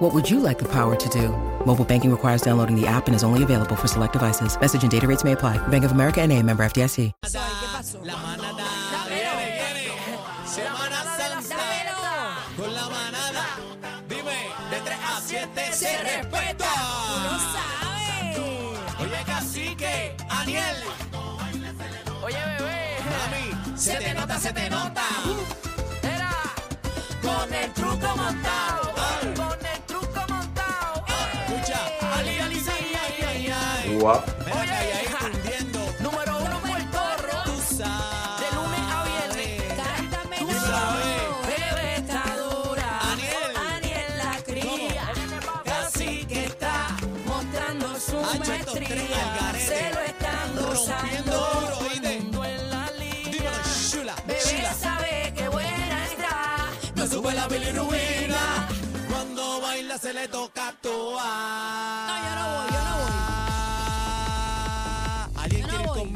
What would you like the power to do? Mobile banking requires downloading the app and is only available for select devices. Message and data rates may apply. Bank of America and a member FDIC. ¿Qué pasó? La manada viene, viene. Semana Santa con la manada. Dime, de 3 a 7 se Se respeta. respeta. Uno. Oye, cacique, Aniel. Oye, bebé. Mami, se te nota, se te nota. Era con el truco montado. Ay, ay.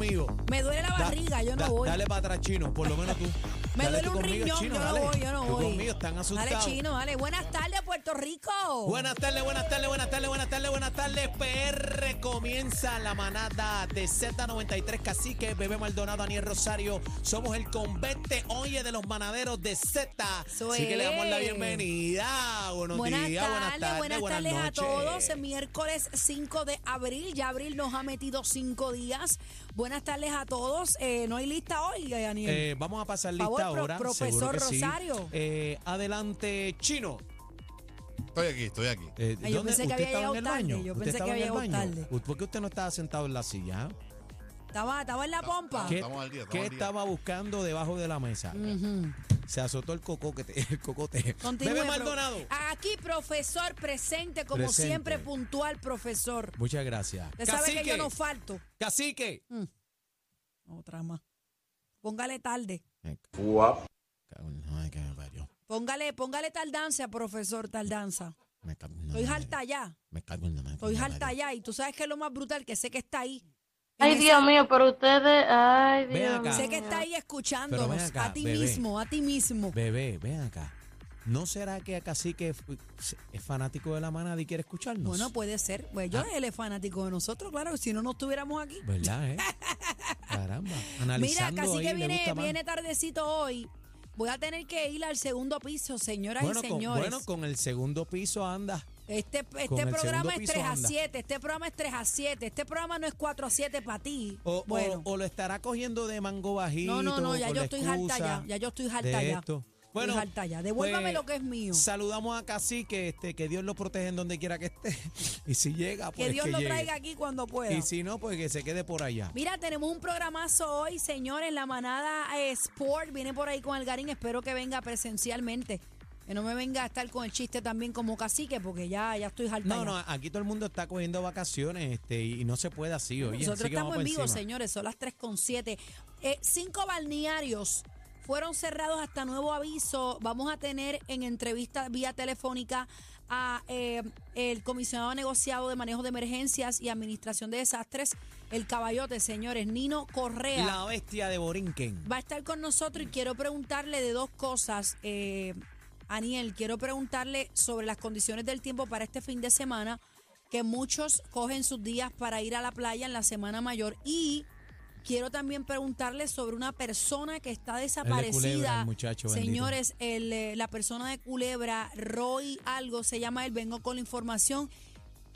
Conmigo? Me duele la Da- barriga, yo no da- voy. Dale para atrás, chino, por lo menos tú. Me duele un conmigo, riñón, chino, yo no voy, yo no Tú voy. conmigo, están asustados. Dale, chino, dale. Buenas tardes, Puerto Rico. Buenas tardes, buenas tardes, buenas tardes, buenas tardes, buenas tardes. PR comienza la manada de Z93 Cacique, Bebé Maldonado, Aniel Rosario. Somos el convente, oye, de los manaderos de Z. Así que le damos la bienvenida. Buenos Buenas días, tardes, buenas tardes, buenas buenas tardes a todos. El miércoles 5 de abril, ya abril nos ha metido cinco días. Buenas tardes a todos. Eh, no hay lista hoy, Daniel. Eh, vamos a pasar lista Pro- ahora. profesor sí. Rosario. Eh, adelante, Chino. Estoy aquí, estoy aquí. Eh, Ay, yo ¿dónde- pensé que ¿Usted había estaba en el llegado tarde, baño? yo ¿Usted pensé estaba que en el había llegado baño? tarde. ¿Por qué usted no estaba sentado en la silla? estaba, estaba en la pompa. ¿Qué, estamos al día, estamos qué al día. estaba buscando debajo de la mesa? Se azotó el cocote. El cocote. Continúe, Bebe pro- Maldonado. Aquí, profesor presente, como Presente. siempre, puntual, profesor. Muchas gracias. Usted sabe que yo no falto. Cacique. Otra más. Póngale tarde. Guap. cago en- ay, que me parió. Póngale, póngale tardanza, profesor, tardanza. Me cago en- Estoy harta ya. Me cago en la madre. Estoy harta ya. Y tú sabes que es lo más brutal, que sé que está ahí. Ay, En Dios esa- mío, pero ustedes, ay, Ven Dios acá. mío. Sé que está ahí Pero escuchándonos. ven acá, a ti bebé. mismo, a ti mismo. Bebé, ven acá. ¿No será que Cacique es, es fanático de la manada y quiere escucharnos? Bueno, puede ser. Pues yo, Ah. él es fanático de nosotros, claro. Si no, no estuviéramos aquí. ¿Verdad, eh? Caramba. Mira, Analizando casi ahí, que le viene, viene tardecito hoy. Voy a tener que ir al segundo piso, señoras bueno, y con, señores. bueno, con el segundo piso anda. Este, este programa es piso 3 a anda. 7, este programa es 3 a 7, este programa no es 4 a 7 para ti. O, o- bueno, o lo estará cogiendo de mango bajito. no, no, no, ya yo estoy harta ya, ya yo estoy harta ya. esto. Bueno, harta ya. Devuélvame pues, lo que es mío. Saludamos a Cacique, este, que Dios lo protege en donde quiera que esté. Y si llega, pues Que Dios lo llegue. traiga aquí cuando pueda. Y si no, pues que se quede por allá. Mira, tenemos un programazo hoy, señores. La manada eh, Sport viene por ahí con el Garín. Espero que venga presencialmente. Que no me venga a estar con el chiste también como cacique, porque ya, ya estoy harta. No, no, aquí todo el mundo está cogiendo vacaciones este, y no se puede así, oye. Nosotros así que estamos en vivo, encima. señores. Son las 3 con 7. Eh, cinco balnearios fueron cerrados hasta nuevo aviso. Vamos a tener en entrevista vía telefónica a eh, el comisionado negociado de manejo de emergencias y administración de desastres, el caballote, señores, Nino Correa. La bestia de Borinquen. va a estar con nosotros y quiero preguntarle de dos cosas. Eh, Aniel, quiero preguntarle sobre las condiciones del tiempo para este fin de semana, que muchos cogen sus días para ir a la playa en la semana mayor y quiero también preguntarle sobre una persona que está desaparecida. Culebra, el muchacho. Señores, el, eh, la persona de Culebra, Roy algo, se llama él, vengo con la información.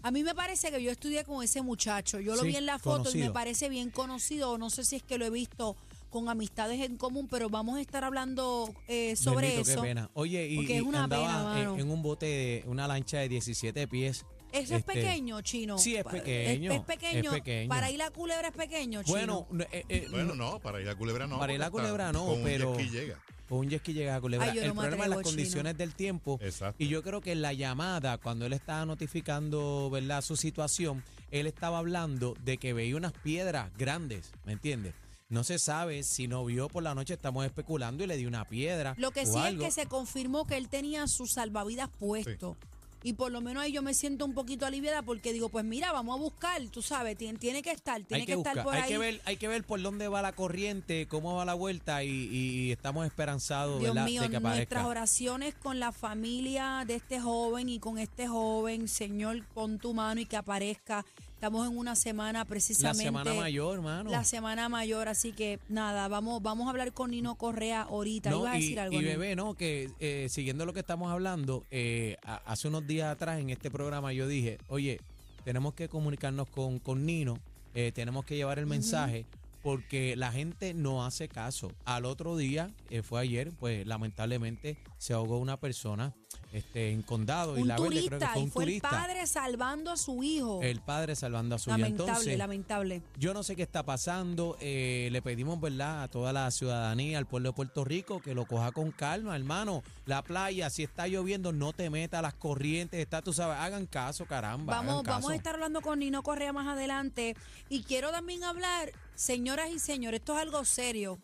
A mí me parece que yo estudié con ese muchacho. Yo lo Sí, vi en la foto y me parece bien conocido. No sé si es que lo he visto con amistades en común, pero vamos a estar hablando eh, sobre Bendito, eso. Qué pena. Oye, y, es una andaba pena, en, en un bote, de, una lancha de 17 pies. Eso es Este, pequeño, chino. sí, es pequeño, Es, pequeño. es pequeño. Para ir a Culebra es pequeño, chino. Bueno, no, eh, eh, Bueno, no, para ir a Culebra no. Para ir a Culebra no, con un pero- jet llega. Con un jet ski llega a Culebra. Ay, yo el problema es las condiciones del tiempo. Exacto. Y yo creo que en la llamada, cuando él estaba notificando ¿verdad? su situación, él estaba hablando de que veía unas piedras grandes, ¿me entiendes? No se sabe si no vio por la noche, estamos especulando y le dio una piedra. Lo que o sí algo. es que se confirmó que él tenía sus salvavidas puesto. Y por lo menos ahí yo me siento un poquito aliviada porque digo, pues mira, vamos a buscar, tú sabes, tiene, tiene que estar, tiene hay que, que, estar por hay ahí. que ver, hay que ver por dónde va la corriente, cómo va la vuelta y, y estamos esperanzados Dios ¿verdad? mío, de que nuestras oraciones con la familia de este joven y con este joven, Señor, pon tu mano y que aparezca. Estamos en una semana La precisamente. semana mayor, hermano. La semana mayor, así que nada, vamos, vamos a hablar con Nino Correa ahorita. No, Ibas a decir algo. y bebé, ¿no? Que eh, siguiendo lo que estamos hablando, eh, hace unos días atrás en este programa yo dije, oye, tenemos que comunicarnos con, con Nino, eh, tenemos que llevar el mensaje porque la gente no hace caso. Al otro día, eh, fue ayer, pues lamentablemente se ahogó una persona este, en condado y la Verde, creo que turista, fue y un fue turista. el padre salvando a su hijo. El padre salvando a su hijo. lamentable, lamentable. yo no sé qué está pasando. eh, le pedimos, ¿verdad?, a toda la ciudadanía, al pueblo de Puerto Rico, que lo coja con calma, hermano. La playa, si está lloviendo, no te metas las corrientes, está, tú sabes, hagan caso, caramba. Vamos, hagan vamos a estar hablando con Nino Correa más adelante. Y quiero también hablar, señoras y señores, esto es algo serio.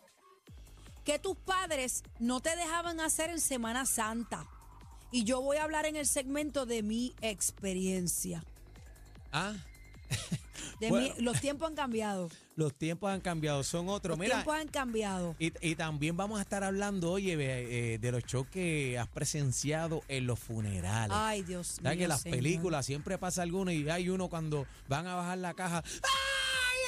Que tus padres no te dejaban hacer en Semana Santa. Y yo voy a hablar en el segmento de mi experiencia. Ah, De Bueno. mi- los tiempos han cambiado. los tiempos han cambiado, son otros. Los Mira, tiempos han cambiado. y, y también vamos a estar hablando, oye, eh, de los shows que has presenciado en los funerales. Ay, Dios mío. ¿Sabes que las señor. películas siempre pasa alguno y hay uno cuando van a bajar la caja, ¡ay,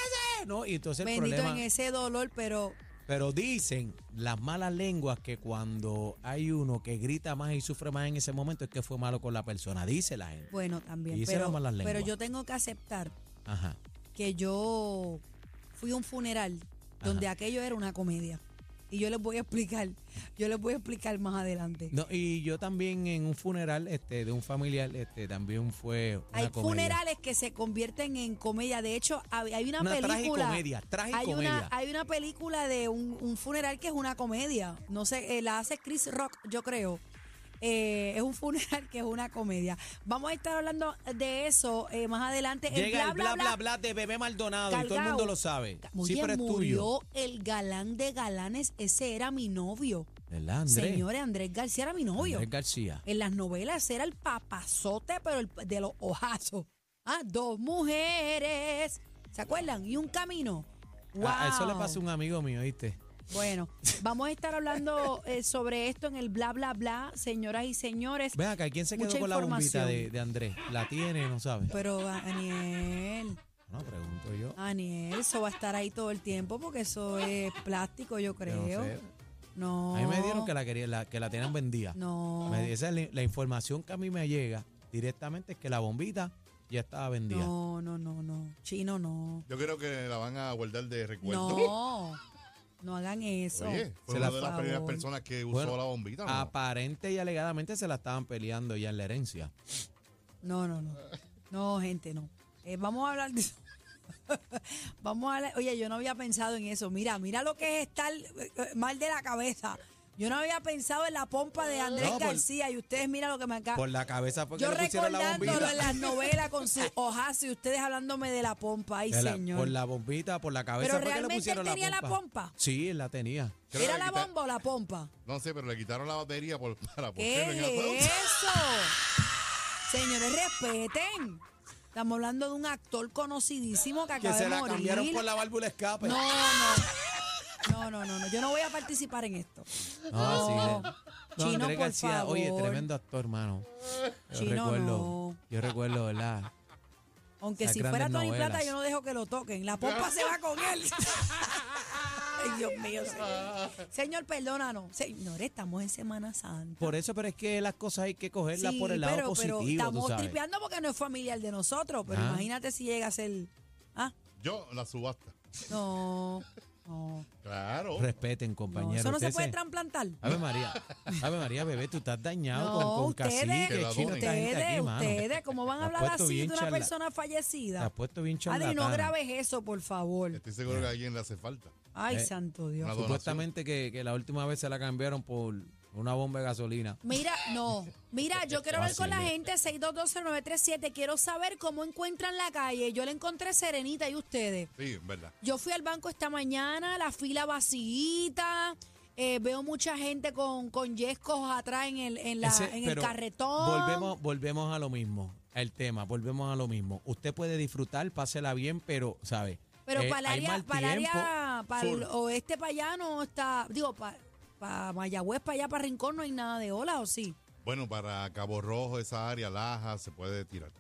ese! ¿No? Y entonces el Bendito problema... en ese dolor, pero Pero dicen las malas lenguas que cuando hay uno que grita más y sufre más en ese momento es que fue malo con la persona, dice la gente. bueno, también. Se Pero, las pero lenguas. yo tengo que aceptar Ajá. que yo fui a un funeral donde aquello era una comedia. Y yo les voy a explicar, yo les voy a explicar más adelante. No, y yo también en un funeral este de un familiar este también fue una hay comedia. funerales que se convierten en comedia. De hecho, hay hay una, Una película. tragicomedia, tragicomedia. Hay una, hay una película de un, un funeral que es una comedia. No sé, eh, la hace Chris Rock, yo creo. Eh, es un funeral que es una comedia. Vamos a estar hablando de eso eh, más adelante. Llega el bla bla bla, de bebé Maldonado y todo el mundo lo sabe. Oye, pero es tuyo. murió el galán de galanes. Ese era mi novio. ¿Verdad, Andrés? Señores, Andrés García era mi novio. Andrés García. En las novelas era el papazote, pero el, de los ojazos. Ah, dos mujeres. ¿Se acuerdan? Y un camino. Wow. Ah, eso le pasó a un amigo mío, ¿viste? Bueno, vamos a estar hablando eh, sobre esto en el bla, bla, bla, señoras y señores. Ven acá, ¿quién se quedó Mucha con la bombita de, de Andrés? ¿La tiene? No sabe. Pero, Aniel, No, pregunto yo. Aniel, eso va a estar ahí todo el tiempo porque eso es plástico, yo Yo no creo. sé. No. A mí me dieron que la quería, la, que la tenían vendida. No. Me- esa es la, la información que a mí me llega directamente es que la bombita ya estaba vendida. No, no, no, no. Chino, no. Yo creo que la van a guardar de recuerdo. No. No hagan eso. Oye, fue Se una la- de las primeras personas que usó Bueno, la bombita. ¿no? Aparente y alegadamente se la estaban peleando ya en la herencia. No, no, no. No, gente, no. Eh, vamos a hablar de eso. vamos a hablar. Oye, yo no había pensado en eso. Mira, mira lo que es estar eh, eh, mal de la cabeza. Yo no había pensado en la pompa de Andrés No, por- García y ustedes mira lo que me acaba. Por la cabeza fue que Yo le pusieron la recordándolo bombita. en las novelas con su hojazo y ustedes hablándome de la pompa. Ay, De la- señor. por la bombita, por la cabeza Pero fue que le realmente pusieron él tenía la pompa. Sí, él la tenía. Creo ¿Era que la quita- bomba o la pompa? No sé, pero le quitaron la batería por, para ¿Qué ponerlo en el es eso? Señores, respeten. Estamos hablando de un actor conocidísimo que Que acaba se de la morir. cambiaron por la válvula escape. No, no. No, no, no, no. Yo no voy a participar en esto. No, sí, No. le- Chino, Andrés por García, oye, favor. tremendo actor, hermano. Yo Chino, recuerdo, no. yo recuerdo, ¿verdad? Aunque Esas si fuera grandes Tony novelas. Plata, yo no dejo que lo toquen. La pompa se va con él. Ay, Dios mío, señor. Señor, perdónanos. Señor, estamos en Semana Santa. Por eso, pero es que las cosas hay que cogerlas Sí, por el lado pero, pero positivo, tú estamos sabes. tripeando porque no es familiar de nosotros. Pero Ah. imagínate si llega a ser. Ah, Yo, la subasta. no. No. Claro. Respeten, no, compañeros. eso no se puede trasplantar. Ave María, Ave María, bebé, tú estás dañado No, con, con ustedes, cacique, chino, Ustedes, aquí, ustedes, ¿cómo van a hablar así de una charla- persona Te has fallecida? puesto bien Adri, no charlatana. grabes eso, por favor. Estoy seguro que a alguien le hace falta. Ay, Eh, santo Dios. Supuestamente que, que la última vez se la cambiaron por, Una bomba de gasolina. Mira, no. Mira, yo quiero ver con la Fácil. gente 6220937. Quiero saber cómo encuentran la calle. Yo la encontré serenita y ustedes. Sí, en verdad. Yo fui al banco esta mañana, la fila vacíita. eh, veo mucha gente con, con yescos atrás en el, en la, Ese- en el carretón. Volvemos, volvemos a lo mismo. El tema, volvemos a lo mismo. Usted puede disfrutar, pásela bien, pero, ¿sabe? Pero Eh, para el área, para el área, para el oeste para allá no está, digo, para, para Mayagüez, para allá, para Rincón no hay nada de ola, ¿o sí? Bueno, para Cabo Rojo, esa área, Laja, se puede tirar.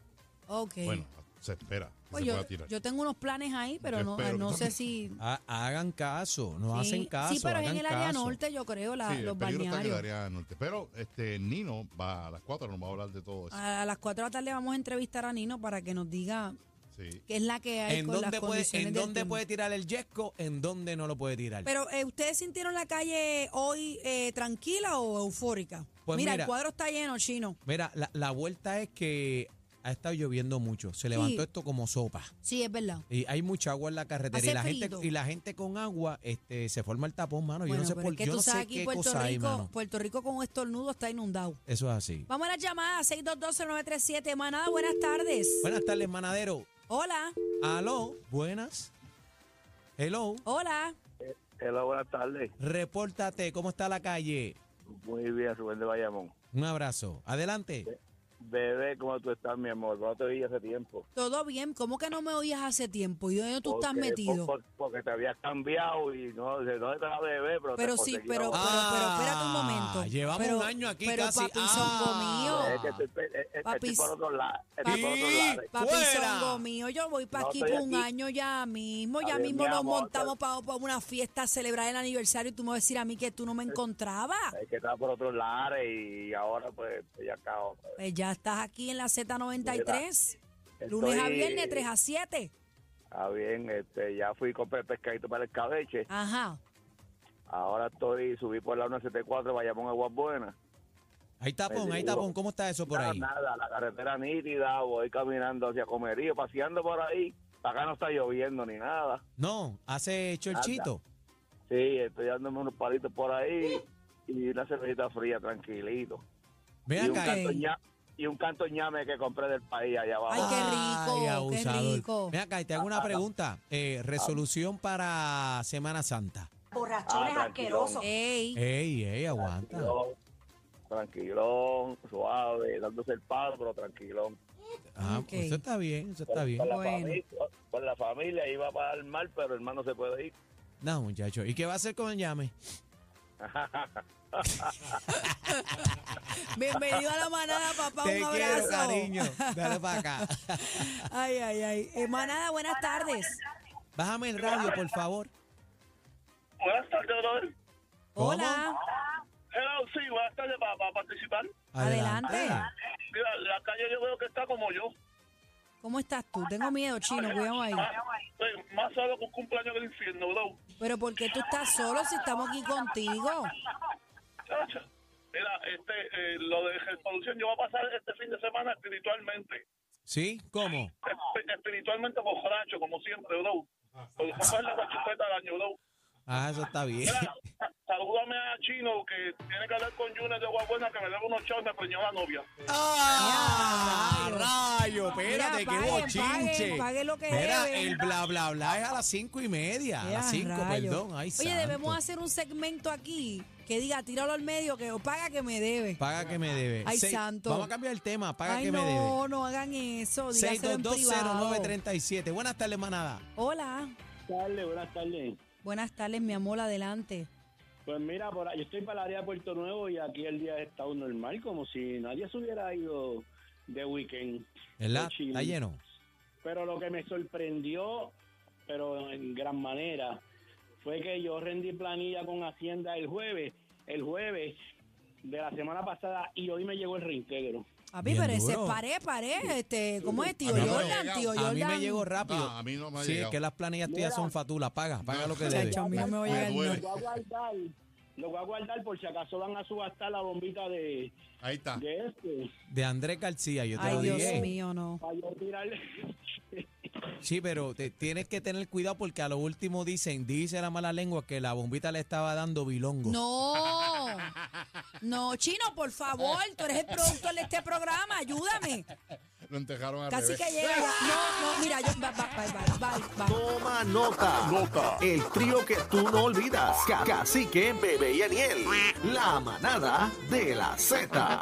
Ok. Bueno, se espera que Pues se yo, pueda tirar. yo tengo unos planes ahí, pero Yo no, espero no sé si... Ha- hagan caso, no sí, hacen caso. Sí, pero es en el área caso. norte, yo creo, la- sí, los el peligro está en el área norte. Pero este Nino va a las 4, nos va a hablar de todo eso. A las 4 de la tarde vamos a entrevistar a Nino para que nos diga Sí. qué es la que hay ¿En con dónde, las puede, condiciones en del dónde tiempo. puede tirar el yesco? ¿En dónde no lo puede tirar? Pero, eh, ¿ustedes sintieron la calle hoy eh, tranquila o eufórica? Pues mira, mira. el cuadro está lleno, chino. Mira, la, la vuelta es que ha estado lloviendo mucho. Se levantó esto como sopa. Sí, es verdad. Y hay mucha agua en la carretera. Hace Y la, gente, y la gente con agua este, se forma el tapón, mano. yo Bueno, no sé por es que yo tú no sabes sé aquí qué Puerto cosa hay, Rico, mano. Puerto Rico con un estornudo está inundado. Eso es así. Vamos a las llamadas, 6220937. Manada, buenas tardes. Buenas tardes, manadero. Hola, Aló, buenas. Hello, hola. Hola, buenas tardes. repórtate, ¿cómo está la calle? Muy bien, Rubén de Bayamón. Un abrazo. Adelante. Bebé, ¿cómo tú estás, mi amor? No te vi hace tiempo. ¿Todo bien? ¿Cómo que no me oías hace tiempo? ¿Y dónde tú estás Porque- metido? por- porque te habías cambiado y no sé dónde estaba bebé, pero te Pero sí, conseguí pero, ahora. pero, pero, espérate un momento. Ah, llevamos Pero- un año aquí pero casi. papi Ah. mío. Es que estoy, pe- eh, eh, Papi, estoy por otro lado. Estoy papi, por otro lado. Papi ¡Fuera! zongo mío, yo voy para No aquí por un aquí. año ya mismo, ya mismo mi nos amor, montamos para, una fiesta a celebrar el aniversario y tú me vas a decir a mí que tú no me encontrabas. Es que estaba por otro lado y ahora pues ya acabo. Pues ya estás aquí en la Z93, lunes a viernes, 3 a 7. Ah, bien, este, ya fui con el pescadito para el cabeche. Ajá. Ahora estoy, subí por la 174, Bayamón, Aguas Buenas. Hay tapón, digo, tapón. ¿Cómo está eso por nada, ahí? Nada, la carretera nítida, voy caminando hacia Comerío, paseando por ahí. Acá no está lloviendo ni nada. No, hace chorchito. Sí, estoy dándome unos palitos por ahí y una cervecita fría, tranquilito. Ven y, un acá. canto y un canto ñame que compré del país allá abajo. Ay, qué rico, qué abusador. rico. Ven acá, y te hago una pregunta. Eh, resolución para Semana Santa. Borrachones asquerosos. Ey, Ey, ey, aguanta. Tranquilón, tranquilón, suave, dándose el palo, pero tranquilón. Ah, Ok. pues eso está bien, eso está bien. Con la, Bueno. familia, con la familia iba para el mar, pero el mar no se puede ir. No, muchacho. ¿Y qué va a hacer con el llame? bienvenido a la manada, papá, Te un quiero, abrazo. cariño. Dale para acá. Ay, ay, ay. Eh, manada, buenas tardes. Bájame el radio, por favor. Buenas tardes. Hola, Hello, sí, buenas tardes para, participar. Adelante. Mira, la calle yo veo que está como yo. ¿Cómo estás tú? Tengo miedo, chino, cuidado ahí. más solo que un cumpleaños del infierno, bro. Pero ¿por qué tú estás solo si estamos aquí contigo? Chacha. Mira, este, eh, lo de resolución, yo voy a pasar este fin de semana espiritualmente. ¿Sí? ¿Cómo? Esp- espiritualmente borracho, como siempre, bro. Porque la guachupeta del año, bro. Ah, eso está bien. Mira, salúdame a Chino, que tiene que hablar con Junior de Guabuena, que me debe unos chavos y me preñó la novia. ¡Ah! ¡Rayo! Espérate, Mira, qué bochinche. lo que Mira, debe. el bla, bla, bla es a las cinco y media. A las cinco, rayo. perdón. Ay, Oye, santo. debemos hacer un segmento aquí que diga, tíralo al medio, que o paga que me debe. Paga que me debe. Ay, Seis- santo. Vamos a cambiar el tema. Paga Ay, que me debe. no, no hagan eso. Dígaselo en privado. 6220937. Buenas tardes, manada. Hola. tardes, buenas tardes. Buenas tardes, mi amor, adelante. Pues mira, por ahí, yo estoy para el área de Puerto Nuevo y aquí el día ha estado normal, como si nadie se hubiera ido de weekend. ¿Verdad? Está lleno. Pero lo que me sorprendió, pero en gran manera, fue que yo rendí planilla con Hacienda el jueves, el jueves de la semana pasada y hoy me llegó el reintegro. Papi, Bien pero ese es duro. paré, paré. Este, ¿Cómo es, tío A mí no me ha Jordan? Tío A mí Jordan. me llegó rápido. No, a mí no me ha Sí, es llegado. que las planillas tuyas son fatulas. Paga, paga lo que debes. Chacho, a mí no me voy a Me llegar. duele. no. Lo voy a guardar, lo voy a guardar por si acaso van a subastar la bombita de, Ahí está. de este. De Andrés García, yo te Ay, lo Dios dije. mío, no. Para yo tirarle, Sí, pero te, tienes que tener cuidado porque a lo último dicen, dice la mala lengua que la bombita le estaba dando bilongo. No, no, Chino, por favor, tú eres el productor de este programa, ayúdame. Lo entejaron al Casi revés. que llega. No, no, mira, yo, va, va, va, va, va, va. Toma nota. Nota. El trío que tú no olvidas. Ca- Cacique, Bebé y Aniel. La manada de la Z.